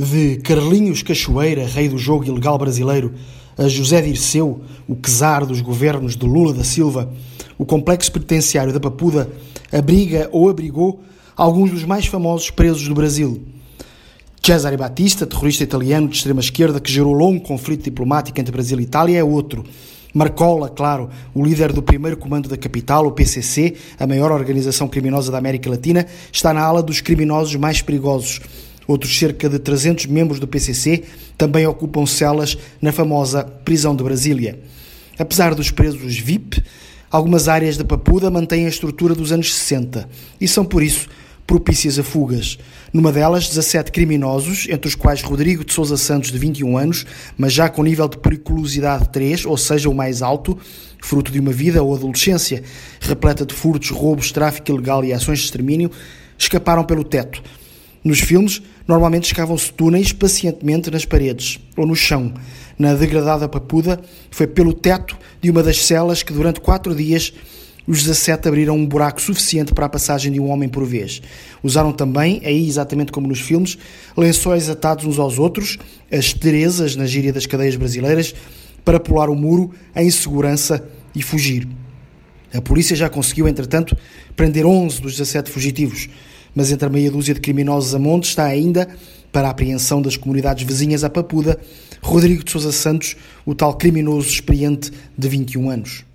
De Carlinhos Cachoeira, rei do jogo ilegal brasileiro, a José Dirceu, o czar dos governos de Lula da Silva, o complexo penitenciário da Papuda abriga ou abrigou alguns dos mais famosos presos do Brasil. Cesare Batista, terrorista italiano de extrema esquerda que gerou longo conflito diplomático entre Brasil e Itália, é outro. Marcola, claro, o líder do primeiro comando da capital, o PCC, a maior organização criminosa da América Latina, está na ala dos criminosos mais perigosos Outros cerca de 300 membros do PCC também ocupam celas na famosa prisão de Brasília. Apesar dos presos VIP, algumas áreas da Papuda mantêm a estrutura dos anos 60 e são, por isso, propícias a fugas. Numa delas, 17 criminosos, entre os quais Rodrigo de Souza Santos, de 21 anos, mas já com nível de periculosidade 3, ou seja, o mais alto, fruto de uma vida ou adolescência repleta de furtos, roubos, tráfico ilegal e ações de extermínio, escaparam pelo teto nos filmes, normalmente escavam-se túneis pacientemente nas paredes ou no chão. Na degradada Papuda, foi pelo teto de uma das celas que, durante quatro dias, os 17 abriram um buraco suficiente para a passagem de um homem por vez. Usaram também, aí exatamente como nos filmes, lençóis atados uns aos outros, as terezas, na gíria das cadeias brasileiras, para pular o muro em segurança e fugir. A polícia já conseguiu, entretanto, prender 11 dos 17 fugitivos mas entre a meia dúzia de criminosos a monte está ainda, para a apreensão das comunidades vizinhas à Papuda, Rodrigo de Sousa Santos, o tal criminoso experiente de 21 anos.